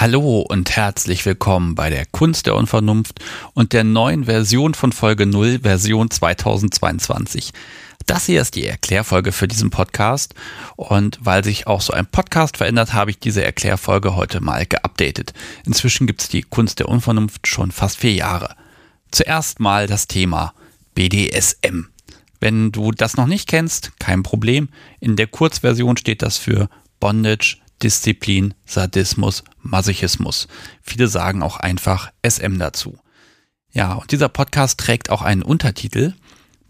Hallo und herzlich willkommen bei der Kunst der Unvernunft und der neuen Version von Folge 0, Version 2022. Das hier ist die Erklärfolge für diesen Podcast und weil sich auch so ein Podcast verändert, habe ich diese Erklärfolge heute mal geupdatet. Inzwischen gibt es die Kunst der Unvernunft schon fast vier Jahre. Zuerst mal das Thema BDSM. Wenn du das noch nicht kennst, kein Problem. In der Kurzversion steht das für Bondage, Disziplin, Sadismus, Masochismus. Viele sagen auch einfach SM dazu. Ja, und dieser Podcast trägt auch einen Untertitel.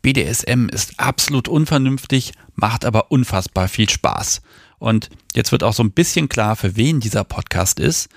BDSM ist absolut unvernünftig, macht aber unfassbar viel Spaß. Und jetzt wird auch so ein bisschen klar, für wen dieser Podcast ist,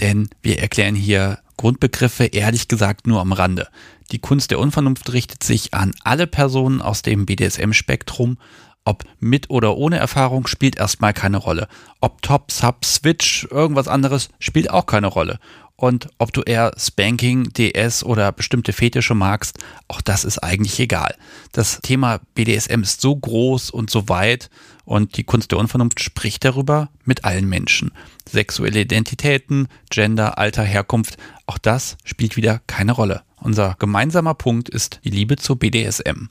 denn wir erklären hier Grundbegriffe ehrlich gesagt nur am Rande. Die Kunst der Unvernunft richtet sich an alle Personen aus dem BDSM-Spektrum ob mit oder ohne Erfahrung spielt erstmal keine Rolle. Ob Top, Sub, Switch, irgendwas anderes spielt auch keine Rolle. Und ob du eher Spanking, DS oder bestimmte Fetische magst, auch das ist eigentlich egal. Das Thema BDSM ist so groß und so weit und die Kunst der Unvernunft spricht darüber mit allen Menschen. Sexuelle Identitäten, Gender, Alter, Herkunft, auch das spielt wieder keine Rolle. Unser gemeinsamer Punkt ist die Liebe zur BDSM.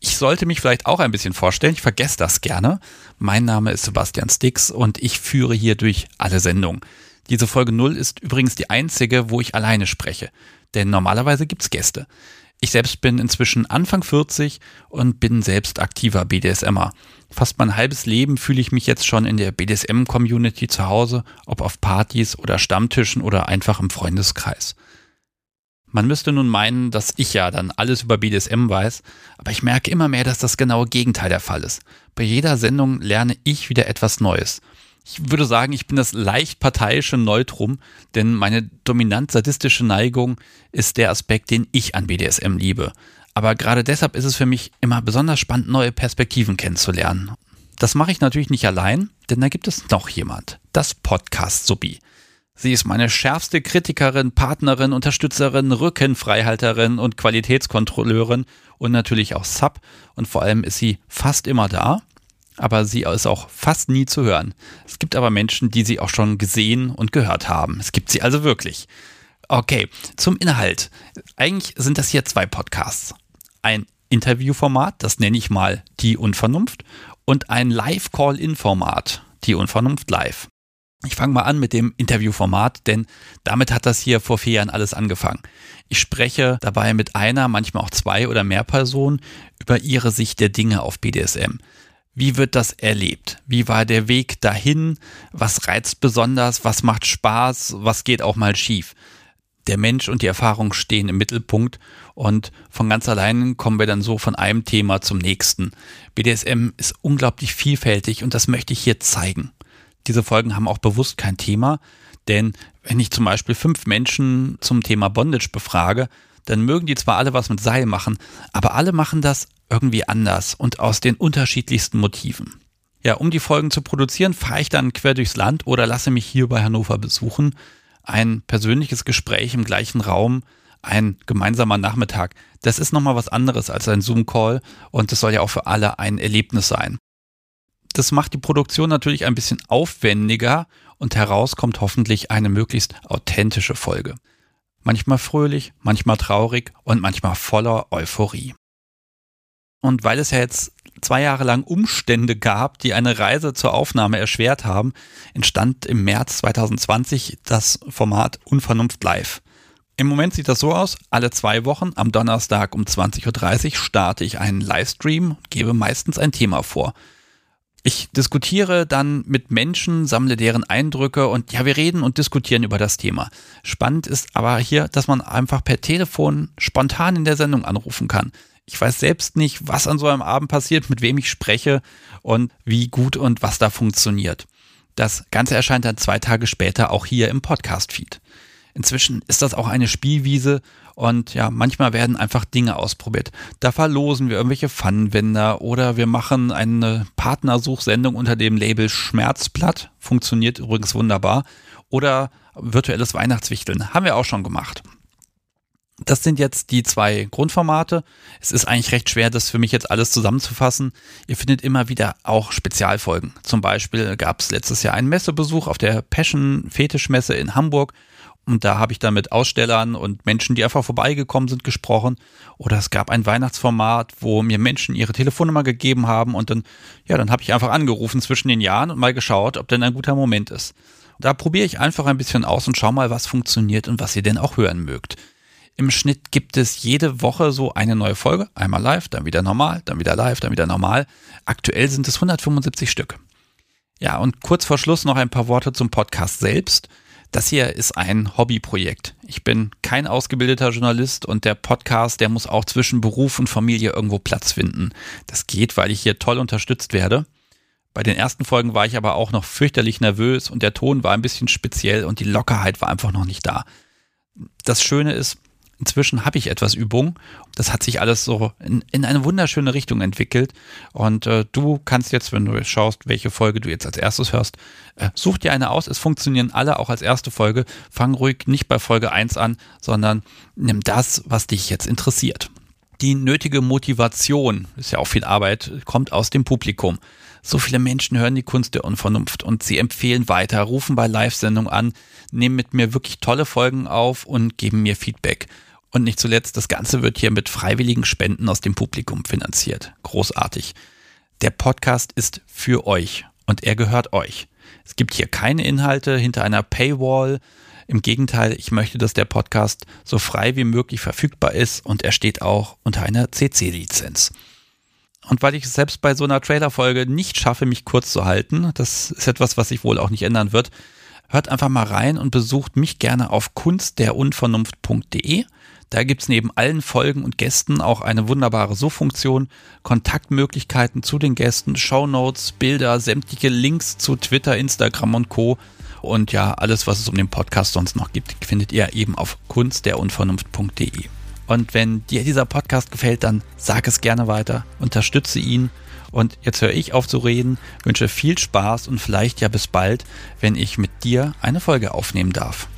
Ich sollte mich vielleicht auch ein bisschen vorstellen, ich vergesse das gerne. Mein Name ist Sebastian Stix und ich führe hier durch alle Sendungen. Diese Folge 0 ist übrigens die einzige, wo ich alleine spreche, denn normalerweise gibt's Gäste. Ich selbst bin inzwischen Anfang 40 und bin selbst aktiver BDSMer. Fast mein halbes Leben fühle ich mich jetzt schon in der BDSM-Community zu Hause, ob auf Partys oder Stammtischen oder einfach im Freundeskreis. Man müsste nun meinen, dass ich ja dann alles über BDSM weiß, aber ich merke immer mehr, dass das genaue Gegenteil der Fall ist. Bei jeder Sendung lerne ich wieder etwas Neues. Ich würde sagen, ich bin das leicht parteiische Neutrum, denn meine dominant sadistische Neigung ist der Aspekt, den ich an BDSM liebe. Aber gerade deshalb ist es für mich immer besonders spannend, neue Perspektiven kennenzulernen. Das mache ich natürlich nicht allein, denn da gibt es noch jemand, das Podcast-Subi. Sie ist meine schärfste Kritikerin, Partnerin, Unterstützerin, Rückenfreihalterin und Qualitätskontrolleurin und natürlich auch Sub. Und vor allem ist sie fast immer da, aber sie ist auch fast nie zu hören. Es gibt aber Menschen, die sie auch schon gesehen und gehört haben. Es gibt sie also wirklich. Okay, zum Inhalt. Eigentlich sind das hier zwei Podcasts. Ein Interviewformat, das nenne ich mal die Unvernunft, und ein Live-Call-In-Format, die Unvernunft Live. Ich fange mal an mit dem Interviewformat, denn damit hat das hier vor vier Jahren alles angefangen. Ich spreche dabei mit einer, manchmal auch zwei oder mehr Personen über ihre Sicht der Dinge auf BDSM. Wie wird das erlebt? Wie war der Weg dahin? Was reizt besonders? Was macht Spaß? Was geht auch mal schief? Der Mensch und die Erfahrung stehen im Mittelpunkt und von ganz allein kommen wir dann so von einem Thema zum nächsten. BDSM ist unglaublich vielfältig und das möchte ich hier zeigen diese Folgen haben auch bewusst kein Thema, denn wenn ich zum Beispiel fünf Menschen zum Thema Bondage befrage, dann mögen die zwar alle was mit Seil machen, aber alle machen das irgendwie anders und aus den unterschiedlichsten Motiven. Ja, um die Folgen zu produzieren, fahre ich dann quer durchs Land oder lasse mich hier bei Hannover besuchen. Ein persönliches Gespräch im gleichen Raum, ein gemeinsamer Nachmittag. Das ist nochmal was anderes als ein Zoom-Call und das soll ja auch für alle ein Erlebnis sein das macht die Produktion natürlich ein bisschen aufwendiger und heraus kommt hoffentlich eine möglichst authentische Folge. Manchmal fröhlich, manchmal traurig und manchmal voller Euphorie. Und weil es ja jetzt zwei Jahre lang Umstände gab, die eine Reise zur Aufnahme erschwert haben, entstand im März 2020 das Format Unvernunft Live. Im Moment sieht das so aus, alle zwei Wochen am Donnerstag um 20.30 Uhr starte ich einen Livestream und gebe meistens ein Thema vor. Ich diskutiere dann mit Menschen, sammle deren Eindrücke und ja, wir reden und diskutieren über das Thema. Spannend ist aber hier, dass man einfach per Telefon spontan in der Sendung anrufen kann. Ich weiß selbst nicht, was an so einem Abend passiert, mit wem ich spreche und wie gut und was da funktioniert. Das Ganze erscheint dann zwei Tage später auch hier im Podcast-Feed. Inzwischen ist das auch eine Spielwiese und ja, manchmal werden einfach Dinge ausprobiert. Da verlosen wir irgendwelche Pfannenwender oder wir machen eine Partnersuchsendung unter dem Label Schmerzblatt. Funktioniert übrigens wunderbar. Oder virtuelles Weihnachtswichteln. Haben wir auch schon gemacht. Das sind jetzt die zwei Grundformate. Es ist eigentlich recht schwer, das für mich jetzt alles zusammenzufassen. Ihr findet immer wieder auch Spezialfolgen. Zum Beispiel gab es letztes Jahr einen Messebesuch auf der Passion Fetischmesse in Hamburg. Und da habe ich dann mit Ausstellern und Menschen, die einfach vorbeigekommen sind, gesprochen. Oder es gab ein Weihnachtsformat, wo mir Menschen ihre Telefonnummer gegeben haben. Und dann, ja, dann habe ich einfach angerufen zwischen den Jahren und mal geschaut, ob denn ein guter Moment ist. Da probiere ich einfach ein bisschen aus und schau mal, was funktioniert und was ihr denn auch hören mögt. Im Schnitt gibt es jede Woche so eine neue Folge. Einmal live, dann wieder normal, dann wieder live, dann wieder normal. Aktuell sind es 175 Stück. Ja, und kurz vor Schluss noch ein paar Worte zum Podcast selbst. Das hier ist ein Hobbyprojekt. Ich bin kein ausgebildeter Journalist und der Podcast, der muss auch zwischen Beruf und Familie irgendwo Platz finden. Das geht, weil ich hier toll unterstützt werde. Bei den ersten Folgen war ich aber auch noch fürchterlich nervös und der Ton war ein bisschen speziell und die Lockerheit war einfach noch nicht da. Das Schöne ist, Inzwischen habe ich etwas Übung. Das hat sich alles so in, in eine wunderschöne Richtung entwickelt. Und äh, du kannst jetzt, wenn du schaust, welche Folge du jetzt als erstes hörst, äh, such dir eine aus. Es funktionieren alle auch als erste Folge. Fang ruhig nicht bei Folge 1 an, sondern nimm das, was dich jetzt interessiert. Die nötige Motivation, ist ja auch viel Arbeit, kommt aus dem Publikum. So viele Menschen hören die Kunst der Unvernunft und sie empfehlen weiter, rufen bei Live-Sendungen an, nehmen mit mir wirklich tolle Folgen auf und geben mir Feedback. Und nicht zuletzt, das Ganze wird hier mit freiwilligen Spenden aus dem Publikum finanziert. Großartig. Der Podcast ist für euch und er gehört euch. Es gibt hier keine Inhalte hinter einer Paywall. Im Gegenteil, ich möchte, dass der Podcast so frei wie möglich verfügbar ist und er steht auch unter einer CC-Lizenz. Und weil ich es selbst bei so einer Trailerfolge nicht schaffe, mich kurz zu halten, das ist etwas, was sich wohl auch nicht ändern wird, hört einfach mal rein und besucht mich gerne auf kunstderunvernunft.de. Da gibt's neben allen Folgen und Gästen auch eine wunderbare Suchfunktion, Kontaktmöglichkeiten zu den Gästen, Shownotes, Bilder, sämtliche Links zu Twitter, Instagram und Co. Und ja, alles, was es um den Podcast sonst noch gibt, findet ihr eben auf kunstderunvernunft.de. Und wenn dir dieser Podcast gefällt, dann sag es gerne weiter, unterstütze ihn. Und jetzt höre ich auf zu reden, wünsche viel Spaß und vielleicht ja bis bald, wenn ich mit dir eine Folge aufnehmen darf.